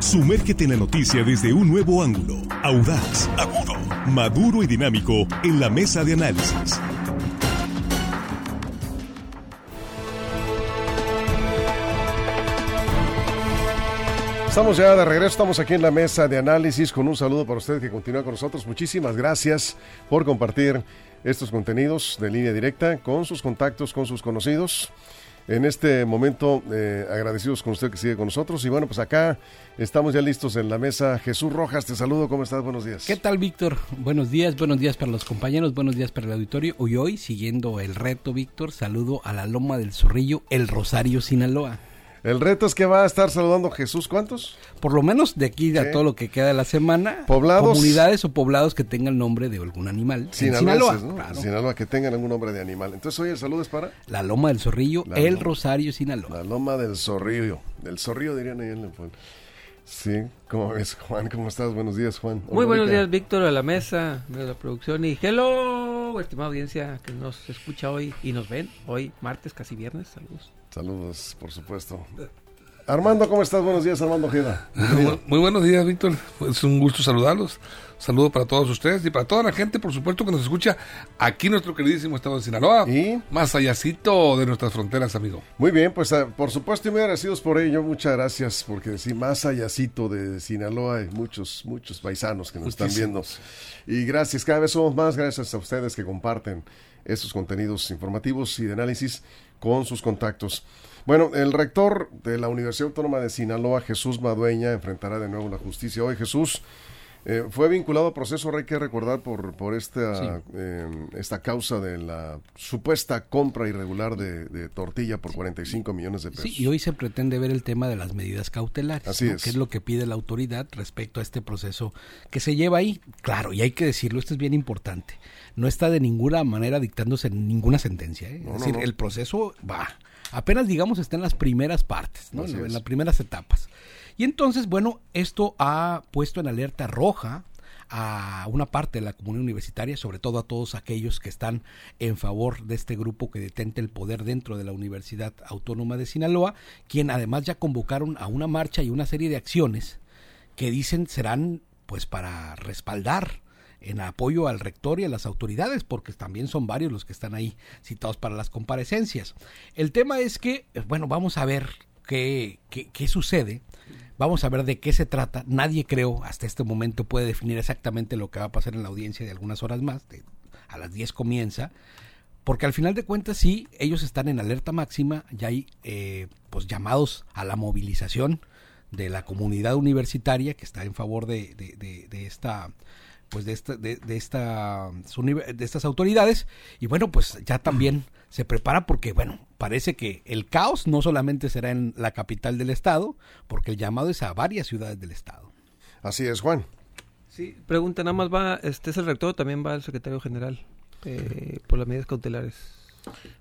Sumérgete en la noticia desde un nuevo ángulo, audaz, agudo, maduro y dinámico en la mesa de análisis. Estamos ya de regreso, estamos aquí en la mesa de análisis con un saludo para usted que continúa con nosotros. Muchísimas gracias por compartir estos contenidos de línea directa con sus contactos, con sus conocidos. En este momento, eh, agradecidos con usted que sigue con nosotros. Y bueno, pues acá estamos ya listos en la mesa. Jesús Rojas, te saludo. ¿Cómo estás? Buenos días. ¿Qué tal, Víctor? Buenos días, buenos días para los compañeros, buenos días para el auditorio. Hoy, hoy, siguiendo el reto, Víctor, saludo a la Loma del Zorrillo, el Rosario, Sinaloa. El reto es que va a estar saludando Jesús, ¿cuántos? Por lo menos de aquí a todo lo que queda de la semana. Poblados. Comunidades o poblados que tengan el nombre de algún animal. Sinaloa. ¿no? Sinaloa, que tengan algún nombre de animal. Entonces hoy el saludo es para... La Loma del Zorrillo, el Rosario, Sinaloa. La Loma del Zorrillo. Del Zorrillo dirían ahí en el pueblo. Sí, ¿cómo ves, Juan? ¿Cómo estás? Buenos días, Juan. Muy buenos días, Víctor, a la mesa de la producción. Y hello, estimada audiencia que nos escucha hoy y nos ven hoy, martes, casi viernes. Saludos. Saludos, por supuesto. Armando, ¿cómo estás? Buenos días, Armando Ojeda. Muy, buenos días, Víctor. Es un gusto saludarlos. Saludo para todos ustedes y para toda la gente, por supuesto, que nos escucha aquí en nuestro queridísimo estado de Sinaloa. Y más allácito de nuestras fronteras, amigo. Muy bien, pues ah, por supuesto y muy agradecidos por ello. Muchas gracias, porque sí, más allácito de Sinaloa hay muchos, muchos paisanos que nos están viendo. Y gracias, cada vez somos más, gracias a ustedes que comparten estos contenidos informativos y de análisis con sus contactos. Bueno, el rector de la Universidad Autónoma de Sinaloa, Jesús Madueña, enfrentará de nuevo la justicia. Hoy Jesús eh, fue vinculado a proceso, hay que recordar, por, por esta, eh, esta causa de la supuesta compra irregular de, tortilla por 45 millones de pesos. Sí, y hoy se pretende ver el tema de las medidas cautelares, Así que es lo que pide la autoridad respecto a este proceso que se lleva ahí. Claro, y hay que decirlo, esto es bien importante. No está de ninguna manera dictándose ninguna sentencia. ¿eh? es decir, el proceso va apenas digamos está en las primeras partes, ¿no? en las primeras etapas. Y entonces, bueno, esto ha puesto en alerta roja a una parte de la comunidad universitaria, sobre todo a todos aquellos que están en favor de este grupo que detente el poder dentro de la Universidad Autónoma de Sinaloa, quien además ya convocaron a una marcha y una serie de acciones que dicen serán pues para respaldar en apoyo al rector y a las autoridades, porque también son varios los que están ahí citados para las comparecencias. El tema es que, eh, bueno, vamos a ver qué, qué, sucede. Vamos a ver de qué se trata. Nadie creo hasta este momento puede definir exactamente lo que va a pasar en la audiencia de algunas horas más. a las 10 comienza. Porque al final de cuentas sí, ellos están en alerta máxima, ya hay eh, pues llamados a la movilización de la comunidad universitaria que está en favor de, de esta pues de esta, de, esta de estas autoridades y bueno pues ya también se prepara porque bueno parece que el caos no solamente será en la capital del estado porque el llamado es a varias ciudades del estado así es Juan sí pregunta nada más va este es el rector también va el secretario general eh, por las medidas cautelares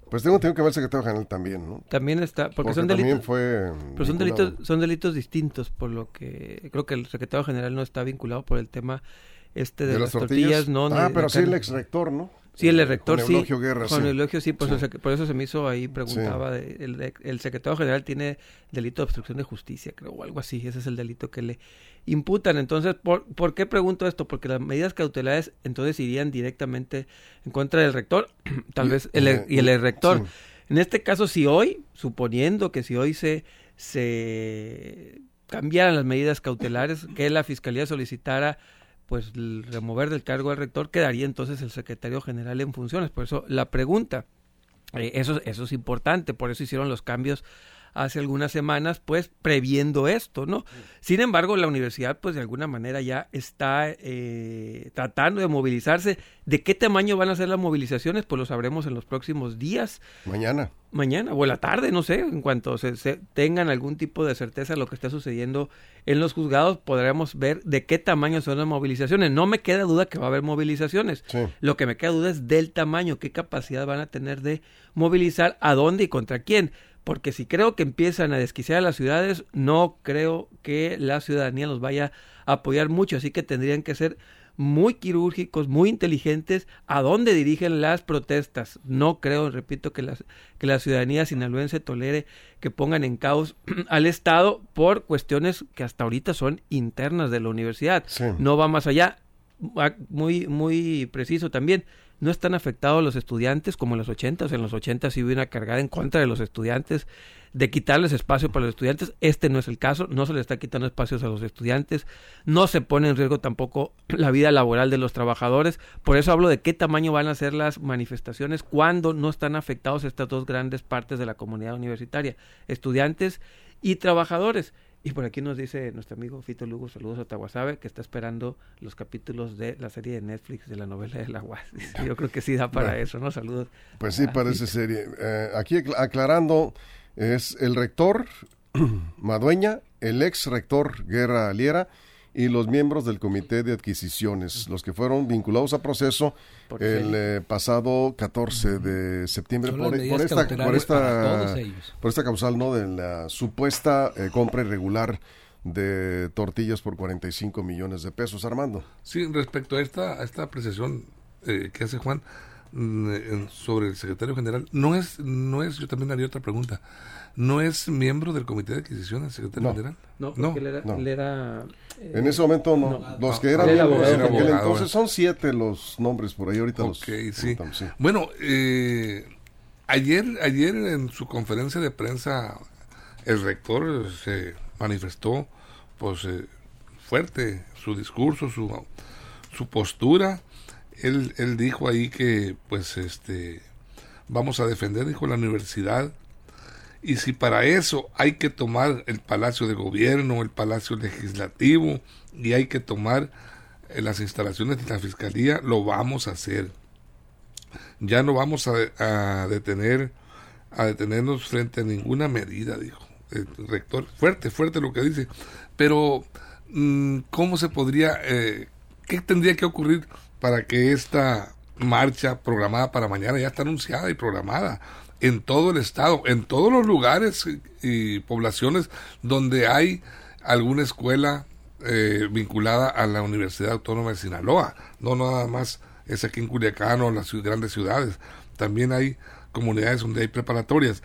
pues tengo, tengo que ver el secretario general también, ¿no? También está, porque, son delitos. Fue pero son delitos, son delitos distintos, por lo que creo que el secretario general no está vinculado por el tema este de, las, tortillas, no. Ah, pero sí el ex rector, ¿no? Sí, el rector sí. Guerra, con Eulogio sí, por, Eso, por, eso se me hizo ahí, preguntaba, el, el, secretario general tiene delito de obstrucción de justicia, creo, o algo así, ese es el delito que le imputan. Entonces, ¿por, ¿por qué pregunto esto? Porque las medidas cautelares entonces irían directamente en contra del rector, tal vez, el, y el rector. En este caso, si hoy, suponiendo que si hoy se, se cambiaran las medidas cautelares, que la fiscalía solicitara pues el remover del cargo al rector quedaría entonces el secretario general en funciones. Por eso la pregunta, eh, eso, eso es importante, por eso hicieron los cambios hace algunas semanas, pues previendo esto, ¿no? Sin embargo, la universidad, pues de alguna manera ya está eh, tratando de movilizarse. ¿De qué tamaño van a ser las movilizaciones? Pues lo sabremos en los próximos días. Mañana. Mañana o en la tarde, no sé, en cuanto se, tengan algún tipo de certeza de lo que está sucediendo en los juzgados, podremos ver de qué tamaño son las movilizaciones. No me queda duda que va a haber movilizaciones. Lo que me queda duda es del tamaño, qué capacidad van a tener de movilizar, a dónde y contra quién porque si creo que empiezan a desquiciar a las ciudades, no creo que la ciudadanía los vaya a apoyar mucho, así que tendrían que ser muy quirúrgicos, muy inteligentes, a dónde dirigen las protestas. No creo, repito, que, las, que la ciudadanía sinaloense tolere que pongan en caos al Estado por cuestiones que hasta ahorita son internas de la universidad. No va más allá. Muy, muy preciso también no están afectados los estudiantes como en los 80, en los 80 sí hubo una cargada en contra de los estudiantes, de quitarles espacio para los estudiantes, este no es el caso, no se le está quitando espacios a los estudiantes, no se pone en riesgo tampoco la vida laboral de los trabajadores, por eso hablo de qué tamaño van a ser las manifestaciones cuando no están afectados estas dos grandes partes de la comunidad universitaria, estudiantes y trabajadores. Y por aquí nos dice nuestro amigo Fito Lugo, saludos a Tahuasabe, que está esperando los capítulos de la serie de Netflix de la novela de la UAS. Yo creo que sí da para eso, ¿no? Saludos. Pues sí, parece serie. Eh, aquí aclarando, es el rector Madueña, el ex rector Guerra Aliera y los miembros del Comité de Adquisiciones, los que fueron vinculados a proceso el eh, pasado 14 de septiembre por, esta, por, esta, por esta causal ¿no? de la supuesta eh, compra irregular de tortillas por 45 millones de pesos, Armando. Sí, respecto a esta, a esta apreciación eh, que hace Juan mm, sobre el secretario general, no es, no es, yo también haría otra pregunta, ¿no es miembro del comité de adquisición el secretario general? No, porque él era... en ese momento no. Los que eran miembros en aquel entonces son siete los nombres por ahí ahorita los sí. Bueno, eh, ayer, ayer en su conferencia de prensa el rector se manifestó pues eh, fuerte su discurso, su, su postura. Él, él dijo ahí que pues este vamos a defender, dijo la universidad, y si para eso hay que tomar el Palacio de Gobierno, el Palacio Legislativo y hay que tomar eh, las instalaciones de la Fiscalía, lo vamos a hacer. Ya no vamos a, detener a detenernos frente a ninguna medida, dijo el rector. Fuerte, fuerte lo que dice. Pero, mm, ¿cómo se podría, eh, qué tendría que ocurrir para que esta marcha programada para mañana ya está anunciada y programada? En todo el estado, en todos los lugares y, poblaciones donde hay alguna escuela eh, vinculada a la Universidad Autónoma de Sinaloa. No nada más es aquí en Culiacán o las grandes ciudades. También hay comunidades donde hay preparatorias.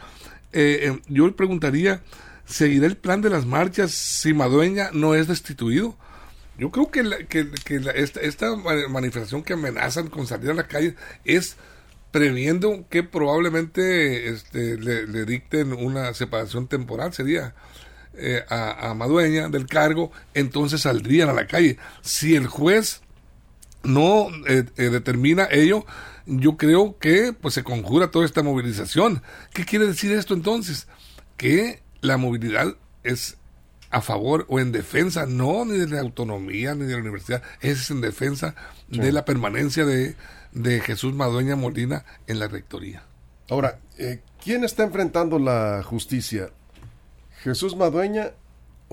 Eh, eh, yo le preguntaría, ¿seguirá el plan de las marchas si Madueña no es destituido? Yo creo que, que, esta, esta manifestación que amenazan con salir a la calle es previendo que probablemente este, le, dicten una separación temporal, sería eh, a, Madueña del cargo, entonces saldrían a la calle. Si el juez no eh, eh, determina ello, yo creo que pues se conjura toda esta movilización. ¿Qué quiere decir esto entonces? Que la movilidad es a favor o en defensa, no ni de la autonomía ni de la universidad, es en defensa de la permanencia de de Jesús Madueña Molina en la rectoría. Ahora, eh, ¿quién está enfrentando la justicia? ¿Jesús Madueña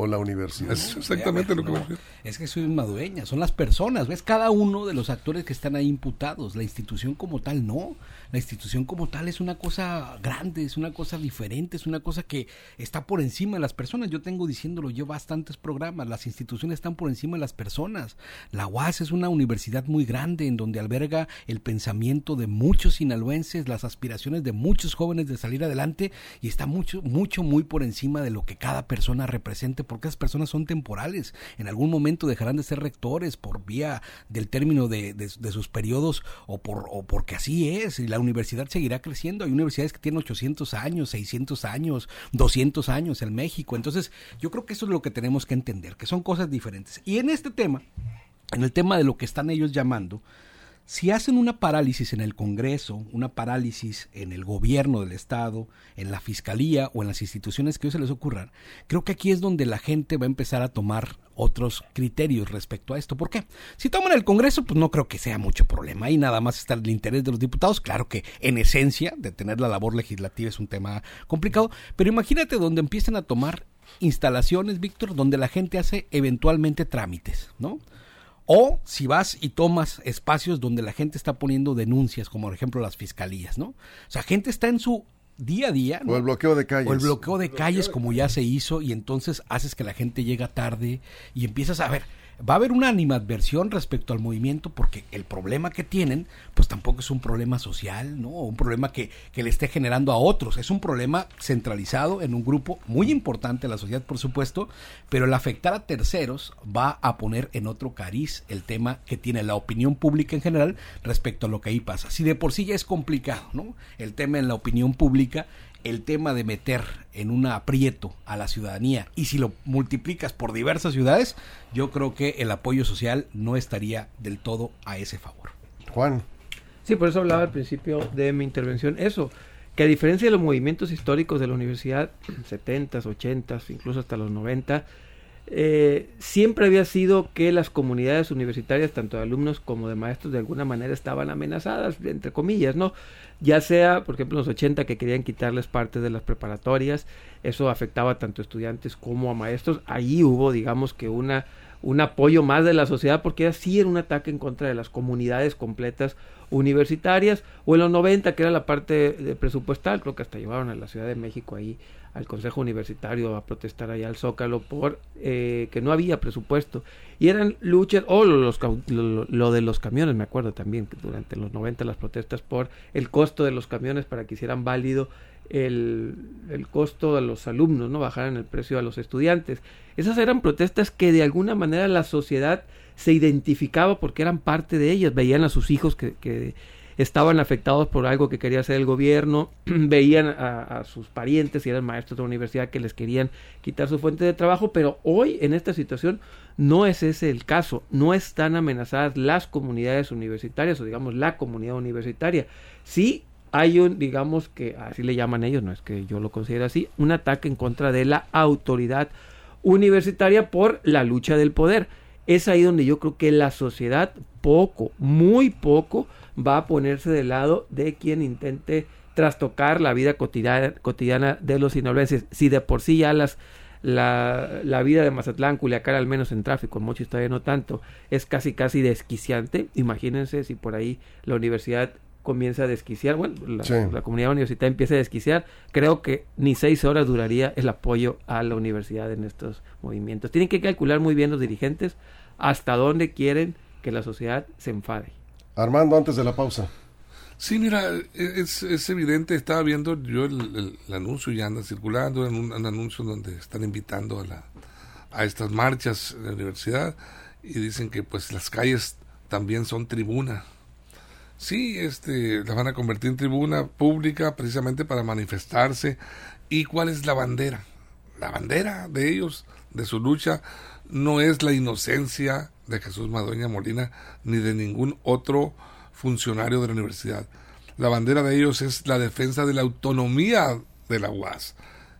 o la universidad. Es exactamente lo que no, Es que soy madueña, son las personas, ves cada uno de los actores que están ahí imputados, la institución como tal no, la institución como tal es una cosa grande, es una cosa diferente, es una cosa que está por encima de las personas. Yo tengo diciéndolo yo bastantes programas, las instituciones están por encima de las personas. La UAS es una universidad muy grande en donde alberga el pensamiento de muchos sinaloenses, las aspiraciones de muchos jóvenes de salir adelante y está mucho mucho muy por encima de lo que cada persona represente porque esas personas son temporales. En algún momento dejarán de ser rectores por vía del término de, sus periodos o, por, o porque así es. Y la universidad seguirá creciendo. Hay universidades que tienen 800 años, 600 años, 200 años en México. Entonces, yo creo que eso es lo que tenemos que entender, que son cosas diferentes. Y en este tema, en el tema de lo que están ellos llamando, si hacen una parálisis en el Congreso, una parálisis en el gobierno del Estado, en la Fiscalía o en las instituciones que hoy se les ocurran, creo que aquí es donde la gente va a empezar a tomar otros criterios respecto a esto. ¿Por qué? Si toman el Congreso, pues no creo que sea mucho problema. Ahí nada más está el interés de los diputados. Claro que en esencia, de tener la labor legislativa es un tema complicado, pero imagínate donde empiecen a tomar instalaciones, Víctor, donde la gente hace eventualmente trámites, ¿no? O si vas y tomas espacios donde la gente está poniendo denuncias, como por ejemplo las fiscalías, ¿no? O sea, gente está en su día a día. O el bloqueo de calles. O el bloqueo de calles como ya se hizo y entonces haces que la gente llega tarde y empiezas a ver. Va a haber una animadversión respecto al movimiento porque el problema que tienen pues tampoco es un problema social, ¿no? Un problema que, que le esté generando a otros, es un problema centralizado en un grupo muy importante de la sociedad, por supuesto, pero el afectar a terceros va a poner en otro cariz el tema que tiene la opinión pública en general respecto a lo que ahí pasa. Si de por sí ya es complicado, ¿no? El tema en la opinión pública el tema de meter en un aprieto a la ciudadanía y si lo multiplicas por diversas ciudades, yo creo que el apoyo social no estaría del todo a ese favor. Juan. Sí, por eso hablaba al principio de mi intervención eso, que a diferencia de los movimientos históricos de la universidad, 70s, 80s, incluso hasta los 90, eh, siempre había sido que las comunidades universitarias, tanto de alumnos como de maestros, de alguna manera estaban amenazadas, entre comillas, ¿no? Ya sea, por ejemplo, en los 80 que querían quitarles parte de las preparatorias, eso afectaba tanto a estudiantes como a maestros. Ahí hubo, digamos que una un apoyo más de la sociedad porque así era un ataque en contra de las comunidades completas universitarias o en los 90 que era la parte de presupuestal creo que hasta llevaron a la Ciudad de México ahí al Consejo Universitario a protestar allá al Zócalo por eh, que no había presupuesto. Y eran luchas, o lo, lo, de los camiones, me acuerdo también, que durante los 90 las protestas por el costo de los camiones para que hicieran válido el, el costo de los alumnos, no bajaran el precio a los estudiantes. Esas eran protestas que de alguna manera la sociedad se identificaba porque eran parte de ellas, veían a sus hijos que, que estaban afectados por algo que quería hacer el gobierno, veían a, sus parientes y eran maestros de la universidad que les querían quitar su fuente de trabajo, pero hoy en esta situación no es ese el caso, no están amenazadas las comunidades universitarias o digamos la comunidad universitaria. Sí hay un, digamos que así le llaman ellos, no es que yo lo considere así, un ataque en contra de la autoridad universitaria por la lucha del poder. Es ahí donde yo creo que la sociedad poco, muy poco, va a ponerse del lado de quien intente trastocar la vida cotidiana, cotidiana de los sinaloenses. Si de por sí ya las, la, la, vida de Mazatlán, Culiacán, al menos en tráfico, mucho todavía no tanto, es casi casi desquiciante. Imagínense si por ahí la universidad comienza a desquiciar, bueno, la, comunidad universitaria empieza a desquiciar, creo que ni seis horas duraría el apoyo a la universidad en estos movimientos. Tienen que calcular muy bien los dirigentes hasta dónde quieren que la sociedad se enfade. Armando, antes de la pausa. Sí, mira, es, es evidente, estaba viendo yo el, anuncio y anda circulando, en un, anuncio donde están invitando a, la, a estas marchas de la universidad y dicen que pues las calles también son tribuna. Sí, este, las van a convertir en tribuna pública precisamente para manifestarse. ¿Y cuál es la bandera? La bandera de ellos, de su lucha, no es la inocencia de Jesús Madueña Molina ni de ningún otro funcionario de la universidad. La bandera de ellos es la defensa de la autonomía de la UAS.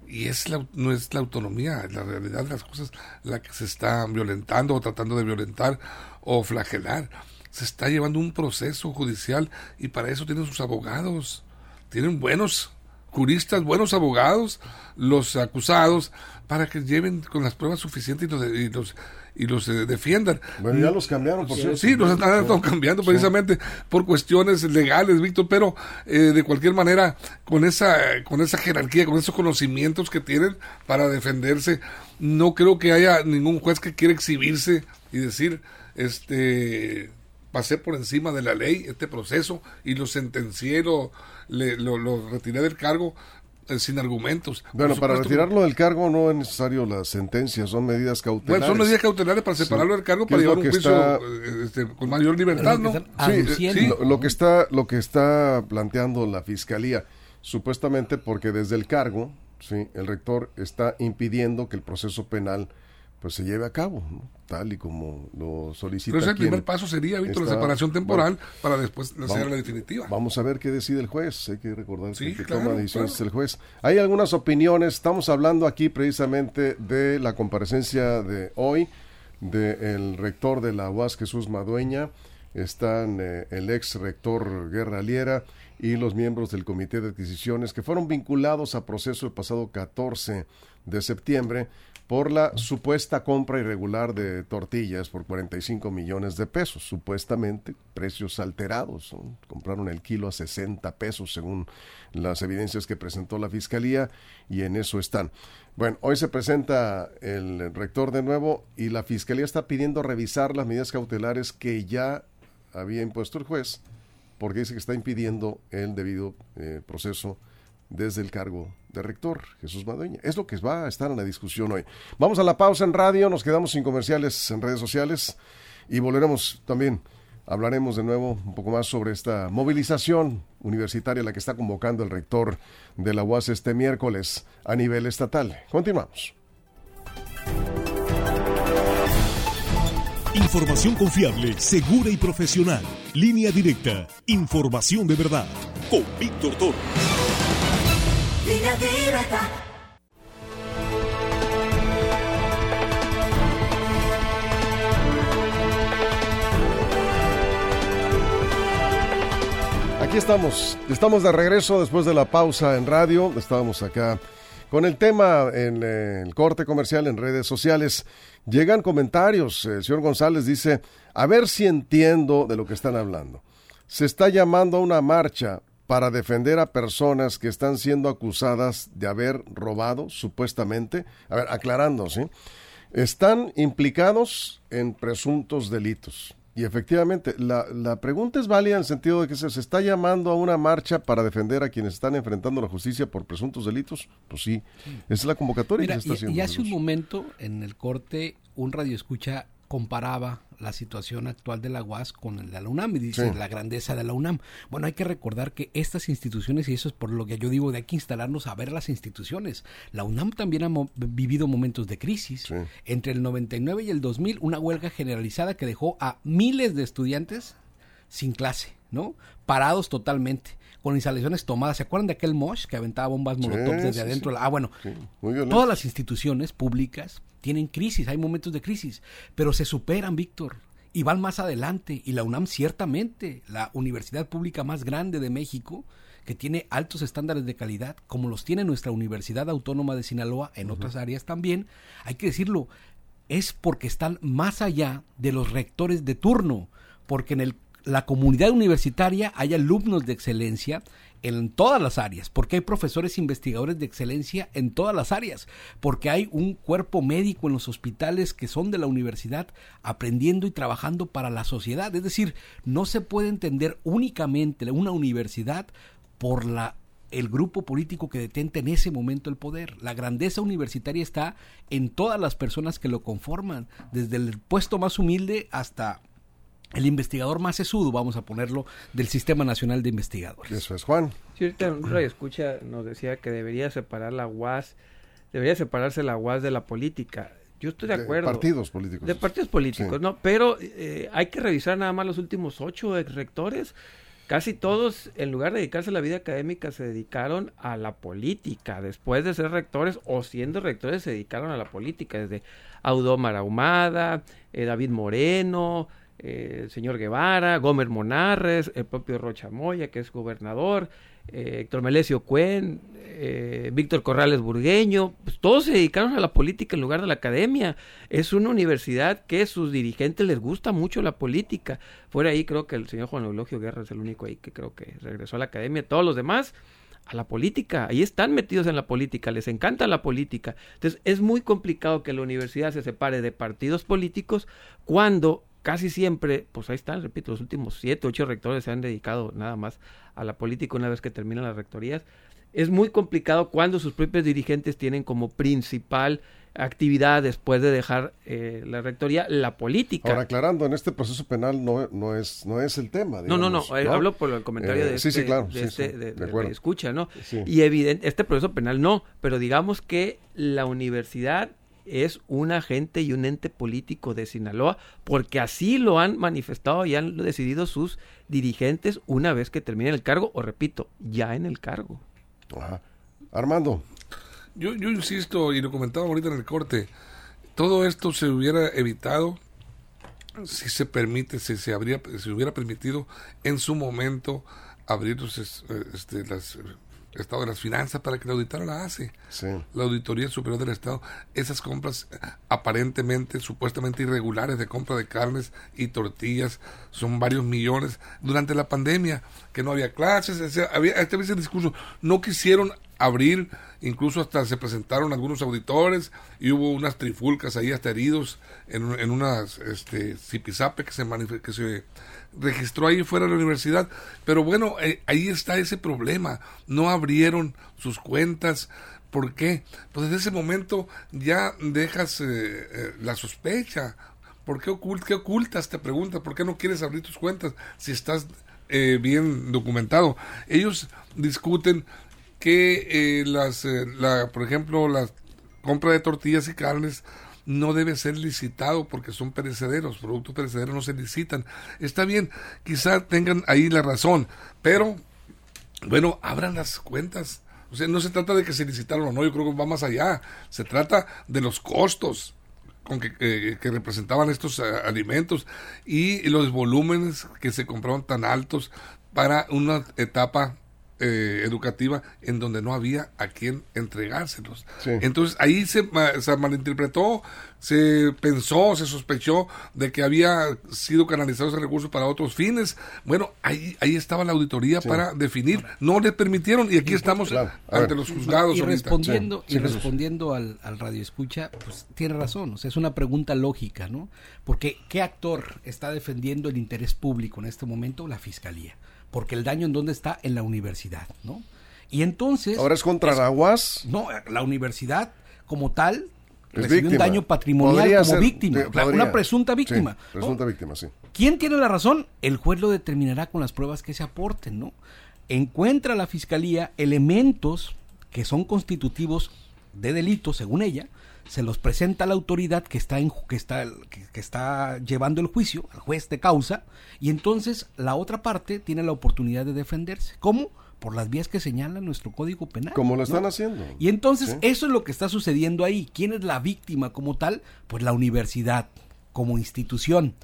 Y es la, no es la autonomía, es la realidad de las cosas la que se está violentando o tratando de violentar o flagelar. Se está llevando un proceso judicial y para eso tienen sus abogados. Tienen buenos juristas, buenos abogados, los acusados, para que lleven con las pruebas suficientes y los, y los, eh, defiendan. Bueno, ya los cambiaron, por cierto. Sí, los están cambiando precisamente por cuestiones legales, Víctor, pero eh, de cualquier manera, con esa, con esa jerarquía, con esos conocimientos que tienen para defenderse, no creo que haya ningún juez que quiera exhibirse y decir, este pasé por encima de la ley este proceso y lo sentencié, lo, lo, retiré del cargo eh, sin argumentos. Bueno, para retirarlo del cargo no es necesario la sentencia, son medidas cautelares. Bueno, son medidas cautelares para separarlo del cargo para llevar un juicio eh, este, con mayor libertad, ¿no? Sí, eh, lo, que está, lo que está planteando la fiscalía, supuestamente porque desde el cargo, sí, el rector está impidiendo que el proceso penal pues se lleve a cabo, tal y como lo solicita. Pero ese primer paso sería, Víctor, la separación temporal para después hacer la definitiva. Vamos a ver qué decide el juez, hay que recordar que, toma decisiones el juez. Hay algunas opiniones, estamos hablando aquí precisamente de la comparecencia de hoy del rector de la UAS, Jesús Madueña, están eh, el ex rector Guerra Liera y los miembros del comité de adquisiciones que fueron vinculados a proceso el pasado 14 de septiembre por la supuesta compra irregular de tortillas por 45 millones de pesos, supuestamente precios alterados. Compraron el kilo a 60 pesos según las evidencias que presentó la Fiscalía y en eso están. Bueno, hoy se presenta el rector de nuevo y la Fiscalía está pidiendo revisar las medidas cautelares que ya había impuesto el juez porque dice que está impidiendo el debido eh, proceso desde el cargo de rector, Jesús Madueña. Es lo que va a estar en la discusión hoy. Vamos a la pausa en radio, nos quedamos sin comerciales en redes sociales y volveremos también. Hablaremos de nuevo un poco más sobre esta movilización universitaria la que está convocando el rector de la UAS este miércoles a nivel estatal. Continuamos. Información confiable, segura y profesional. Línea directa. Información de verdad. Con Víctor Aquí estamos, estamos de regreso después de la pausa en radio, estábamos acá con el tema en eh, el corte comercial en redes sociales. Llegan comentarios, el señor González dice, a ver si entiendo de lo que están hablando. Se está llamando a una marcha para defender a personas que están siendo acusadas de haber robado, supuestamente. A ver, aclarando, ¿sí? Están implicados en presuntos delitos. Y efectivamente, la, la, pregunta es válida en el sentido de que se, está llamando a una marcha para defender a quienes están enfrentando la justicia por presuntos delitos. Pues sí, esa es la convocatoria que se está haciendo. Y hace un momento, en el corte, un radio escucha comparaba la situación actual de la UAS con el de la UNAM y dice la grandeza de la UNAM. Bueno, hay que recordar que estas instituciones, y eso es por lo que yo digo, de hay que instalarnos a ver las instituciones. La UNAM también ha vivido momentos de crisis. Entre el 99 y el 2000, una huelga generalizada que dejó a miles de estudiantes sin clase, ¿no? Parados totalmente con instalaciones tomadas. ¿Se acuerdan de aquel Mosh que aventaba bombas molotov desde adentro? Ah, bueno, todas las instituciones públicas tienen crisis, hay momentos de crisis, pero se superan, Víctor, y van más adelante. Y la UNAM ciertamente, la universidad pública más grande de México, que tiene altos estándares de calidad, como los tiene nuestra Universidad Autónoma de Sinaloa, en otras áreas también, hay que decirlo, es porque están más allá de los rectores de turno, porque en el la comunidad universitaria hay alumnos de excelencia en todas las áreas, porque hay profesores investigadores de excelencia en todas las áreas, porque hay un cuerpo médico en los hospitales que son de la universidad aprendiendo y trabajando para la sociedad. Es decir, no se puede entender únicamente una universidad por la el grupo político que detenta en ese momento el poder. La grandeza universitaria está en todas las personas que lo conforman, desde el puesto más humilde hasta el investigador más sesudo, vamos a ponerlo, del Sistema Nacional de Investigadores. Eso es, Juan. Sí, ahorita un escucha nos decía que debería separar la UAS, debería separarse la UAS de la política. Yo estoy de acuerdo. De partidos políticos. De partidos políticos, ¿no? Pero eh, hay que revisar nada más los últimos ocho ex rectores. Casi todos, en lugar de dedicarse a la vida académica, se dedicaron a la política. Después de ser rectores o siendo rectores, se dedicaron a la política. Desde Audomar Ahumada, eh, David Moreno, eh, el señor Guevara, Gómez Monarres, el propio Rocha Moya, que es gobernador, eh, Héctor Melesio Cuen, eh, Víctor Corrales Burgueño, pues todos se dedicaron a la política en lugar de la academia. Es una universidad que a sus dirigentes les gusta mucho la política. Fuera ahí creo que el señor Juan Eulogio Guerra es el único ahí que creo que regresó a la academia. Todos los demás a la política. Ahí están metidos en la política, les encanta la política. Entonces es muy complicado que la universidad se separe de partidos políticos cuando casi siempre, pues ahí están, repito, los últimos siete, ocho rectores se han dedicado nada más a la política una vez que terminan las rectorías. Es muy complicado cuando sus propios dirigentes tienen como principal actividad después de dejar eh, la rectoría la política. Ahora aclarando, en este proceso penal no, no es no es el tema. no, no, no, eh, hablo por el comentario de, este, claro, de, este, de, escucha, ¿no? Y evidente, este proceso penal no, pero digamos que la universidad es un agente y un ente político de Sinaloa, porque así lo han manifestado y han decidido sus dirigentes una vez que termine el cargo, o repito, ya en el cargo. Armando. Yo, yo insisto, y lo comentaba ahorita en el corte, todo esto se hubiera evitado si se permite, si se habría, si hubiera permitido en su momento abrir este, las Estado de las Finanzas para que la auditara la hace. La Auditoría Superior del Estado. Esas compras aparentemente, supuestamente irregulares de compra de carnes y tortillas son varios millones. Durante la pandemia, que no había clases, había este discurso, no quisieron abrir, incluso hasta se presentaron algunos auditores y hubo unas trifulcas ahí hasta heridos en, en unas este, zipizape que se, que se registró ahí fuera de la universidad. Pero bueno, eh, ahí está ese problema. No abrieron sus cuentas. ¿Por qué? Pues desde ese momento ya dejas eh, eh, la sospecha. ¿Por qué, qué ocultas? Te preguntas. ¿Por qué no quieres abrir tus cuentas si estás bien documentado? Ellos discuten que las, la, por ejemplo, la compra de tortillas y carnes no debe ser licitado porque son perecederos, productos perecederos no se licitan. Está bien, quizá tengan ahí la razón, pero bueno, abran las cuentas. O sea, no se trata de que se licitaron o no, yo creo que va más allá. Se trata de los costos con que, que representaban estos eh, alimentos y los volúmenes que se compraron tan altos para una etapa eh, educativa en donde no había a quien entregárselos. Entonces ahí se, se, malinterpretó, se pensó, se sospechó de que había sido canalizado ese recurso para otros fines. Bueno, ahí, ahí estaba la auditoría para definir. No le permitieron y aquí estamos ante los juzgados. Y respondiendo, y respondiendo al, al radio escucha, pues tiene razón, o sea, es una pregunta lógica, ¿no? Porque ¿qué actor está defendiendo el interés público en este momento? La Fiscalía porque el daño en dónde está en la universidad, ¿no? Y entonces ahora es contra la UAS. No, la universidad como tal recibió un daño patrimonial como víctima, una presunta víctima. presunta víctima, sí. ¿Quién tiene la razón? El juez lo determinará con las pruebas que se aporten, ¿no? Encuentra la fiscalía elementos que son constitutivos de delito, según ella, se los presenta a la autoridad que está, en, que, está, que, está llevando el juicio, al juez de causa, y entonces la otra parte tiene la oportunidad de defenderse. ¿Cómo? Por las vías que señala nuestro Código Penal. Como lo están haciendo. Y entonces eso es lo que está sucediendo ahí. ¿Quién es la víctima como tal? Pues la universidad como institución.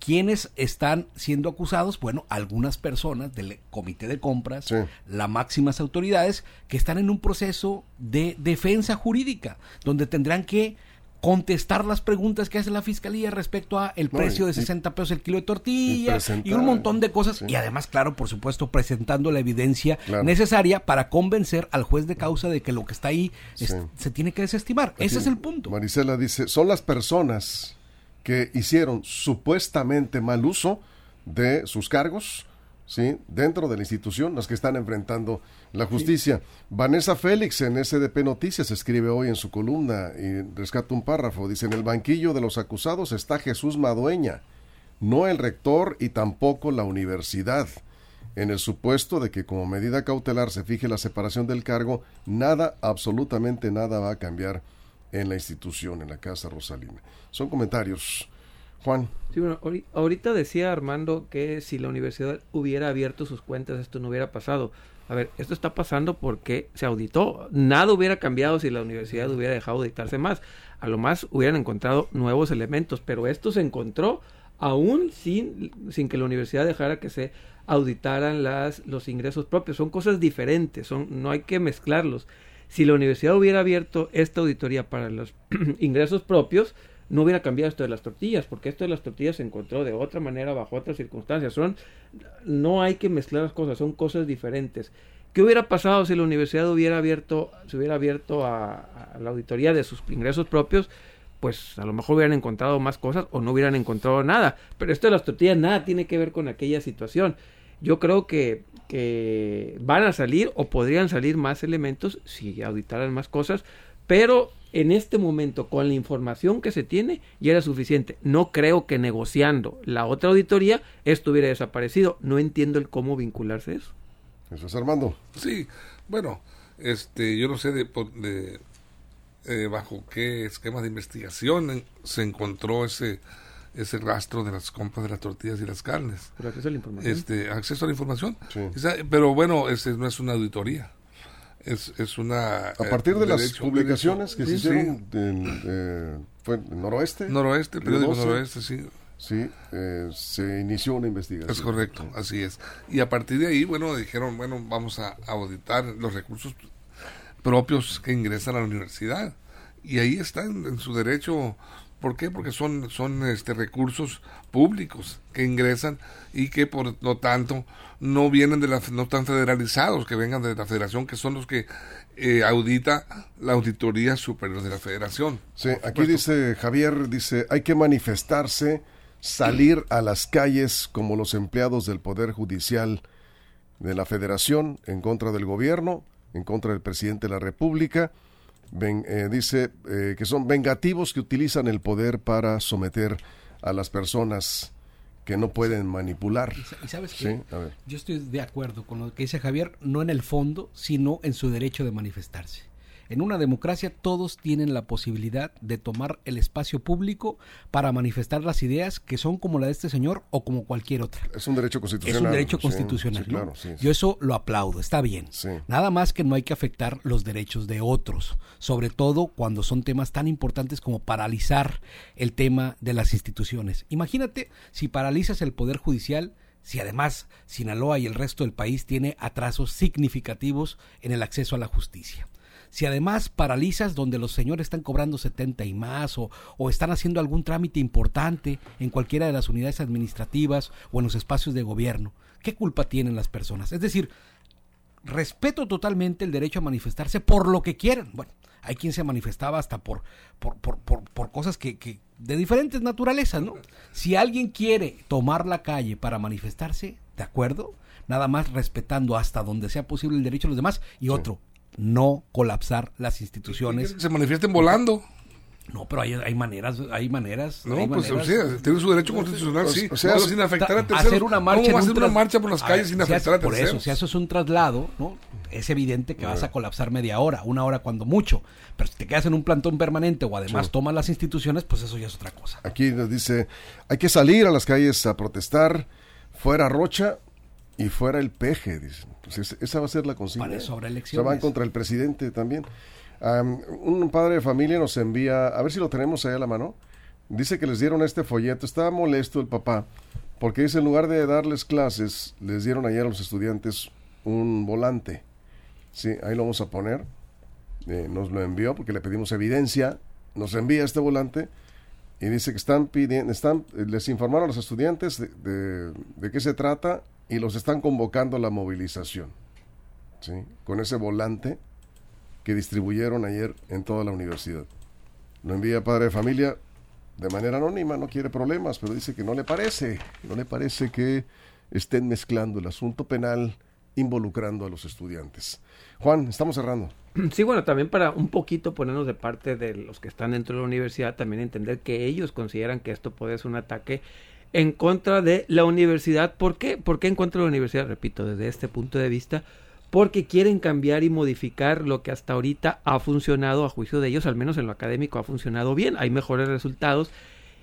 ¿Quiénes están siendo acusados? Bueno, algunas personas del comité de compras, las máximas autoridades, que están en un proceso de defensa jurídica, donde tendrán que contestar las preguntas que hace la fiscalía respecto a el precio de 60 pesos el kilo de tortilla y, un montón de cosas y además claro por supuesto presentando la evidencia necesaria para convencer al juez de causa de que lo que está ahí se tiene que desestimar. Ese es. el punto. Marisela dice son las personas que hicieron supuestamente mal uso de sus cargos, ¿sí? Dentro de la institución, las que están enfrentando la justicia. Vanessa Félix en SDP Noticias escribe hoy en su columna y rescata un párrafo. Dice, en el banquillo de los acusados está Jesús Madueña, no el rector y tampoco la universidad. En el supuesto de que como medida cautelar se fije la separación del cargo, nada, absolutamente nada va a cambiar en la institución, en la Casa Rosalina. Son comentarios. Juan. Sí, bueno, ahorita decía Armando que si la universidad hubiera abierto sus cuentas, esto no hubiera pasado. A ver, esto está pasando porque se auditó. Nada hubiera cambiado si la universidad hubiera dejado auditarse más. A lo más hubieran encontrado nuevos elementos, pero esto se encontró aún sin, sin que la universidad dejara que se auditaran las, los ingresos propios. Son cosas diferentes, son, no hay que mezclarlos. Si la universidad hubiera abierto esta auditoría para los ingresos propios, no hubiera cambiado esto de las tortillas, porque esto de las tortillas se encontró de otra manera, bajo otras circunstancias. Son, no hay que mezclar las cosas, son cosas diferentes. ¿Qué hubiera pasado si la universidad hubiera abierto, se hubiera abierto a, la auditoría de sus ingresos propios? Pues a lo mejor hubieran encontrado más cosas o no hubieran encontrado nada. Pero esto de las tortillas nada tiene que ver con aquella situación. Yo creo que que van a salir o podrían salir más elementos si auditaran más cosas, pero en este momento con la información que se tiene ya era suficiente. No creo que negociando la otra auditoría esto hubiera desaparecido. No entiendo el cómo vincularse eso. Eso es Armando. Sí, bueno, este, yo no sé de, de eh, bajo qué esquema de investigación se encontró ese ese rastro de las compras de las tortillas y las carnes. Pero acceso a la información. Este, acceso a la información. pero bueno, ese no es una auditoría. Es, es una... A partir de las publicaciones que se hicieron en, eh, fue en Noroeste. Noroeste, periódico Noroeste, sí. Sí, eh, se inició una investigación. Es correcto, así es. Y a partir de ahí, bueno, dijeron, bueno, vamos a auditar los recursos propios que ingresan a la universidad. Y ahí están en su derecho ¿Por qué? Porque son, son este, recursos públicos que ingresan y que por lo tanto no vienen de la, no están federalizados, que vengan de la federación, que son los que eh, audita la auditoría superior de la federación. Sí, aquí dice Javier, dice, hay que manifestarse, salir a las calles como los empleados del Poder Judicial de la Federación en contra del gobierno, en contra del presidente de la República eh, dice eh, que son vengativos que utilizan el poder para someter a las personas que no pueden manipular. ¿Y sabes qué? Yo estoy de acuerdo con lo que dice Javier, no en el fondo, sino en su derecho de manifestarse. En una democracia todos tienen la posibilidad de tomar el espacio público para manifestar las ideas que son como la de este señor o como cualquier otra. Es un derecho constitucional. Es un derecho constitucional. Yo eso lo aplaudo, está bien. Nada más que no hay que afectar los derechos de otros, sobre todo cuando son temas tan importantes como paralizar el tema de las instituciones. Imagínate si paralizas el Poder Judicial, si además Sinaloa y el resto del país tiene atrasos significativos en el acceso a la justicia. Si además paralizas donde los señores están cobrando 70 y más o, o están haciendo algún trámite importante en cualquiera de las unidades administrativas o en los espacios de gobierno, ¿qué culpa tienen las personas? Es decir, respeto totalmente el derecho a manifestarse por lo que quieran. Bueno, hay quien se manifestaba hasta por, por, por, por, cosas que, que, de diferentes naturalezas, ¿no? Si alguien quiere tomar la calle para manifestarse, ¿de acuerdo? Nada más respetando hasta donde sea posible el derecho de los demás. Y otro, no colapsar las instituciones. se manifiesten volando. No, pero hay, hay maneras, hay maneras. No, pues o sea, tiene su derecho constitucional, sí. O sea, sin afectar a terceros. Hacer una marcha, ¿Cómo hacer una marcha por las calles sin afectar a, terceros? Por eso, si eso es un traslado, ¿no? Es evidente que vas a colapsar media hora, una hora cuando mucho. Pero si te quedas en un plantón permanente o además tomas las instituciones, pues eso ya es otra cosa. Aquí nos dice, hay que salir a las calles a protestar, fuera Rocha y fuera el peje, dicen. Pues esa va a ser la consigna. Se van contra el presidente también. un padre de familia nos envía, a ver si lo tenemos ahí a la mano. Dice que les dieron este folleto. Estaba molesto el papá porque dice en lugar de darles clases, les dieron ayer a los estudiantes un volante. Sí, ahí lo vamos a poner. Eh, nos lo envió porque le pedimos evidencia. Nos envía este volante y dice que están pidiendo, están, les informaron a los estudiantes de, de qué se trata y los están convocando a la movilización, ¿sí? con ese volante que distribuyeron ayer en toda la universidad. Lo envía padre de familia de manera anónima, no quiere problemas, pero dice que no le parece, no le parece que estén mezclando el asunto penal involucrando a los estudiantes. Juan, estamos cerrando. Sí, bueno, también para un poquito ponernos de parte de los que están dentro de la universidad, también entender que ellos consideran que esto puede ser un ataque en contra de la universidad. ¿Por qué? ¿Por qué en contra de la universidad? Repito, desde este punto de vista, porque quieren cambiar y modificar lo que hasta ahorita ha funcionado a juicio de ellos, al menos en lo académico ha funcionado bien, hay mejores resultados.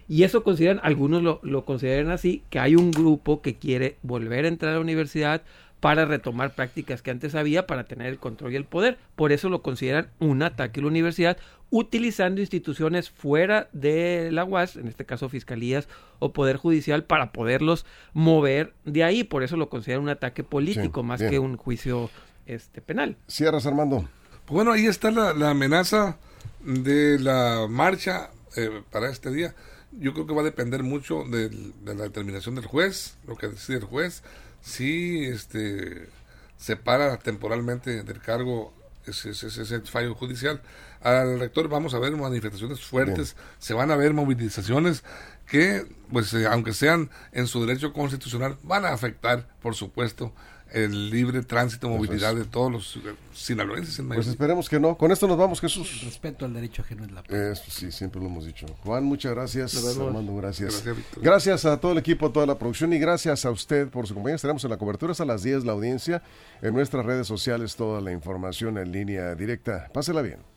Y eso consideran, algunos lo, lo consideran así, que hay un grupo que quiere volver a entrar a la universidad, para retomar prácticas que antes había para tener el control y el poder. Por eso lo consideran un ataque a la universidad, utilizando instituciones fuera de la UAS, en este caso fiscalías o poder judicial, para poderlos mover de ahí. Por eso lo consideran un ataque político más que un juicio este, penal. Cierras, Armando. Pues bueno, ahí está la, amenaza de la marcha eh, para este día. Yo creo que va a depender mucho de, de la determinación del juez, lo que decide el juez sí este, separa temporalmente del cargo ese, ese, fallo judicial. Al rector vamos a ver manifestaciones fuertes, se van a ver movilizaciones que, pues, eh, aunque sean en su derecho constitucional, van a afectar, por supuesto, el libre tránsito, movilidad de todos los sinaloenses. pues esperemos que no. Con esto nos vamos, Jesús. respeto al derecho ajeno es la Eso sí, siempre lo hemos dicho. Juan, muchas gracias. Armando, gracias. Gracias, a todo el equipo, a toda la producción y gracias a usted por su compañía. Estaremos en la cobertura hasta las 10 la audiencia. En nuestras redes sociales toda la información en línea directa. Pásela bien.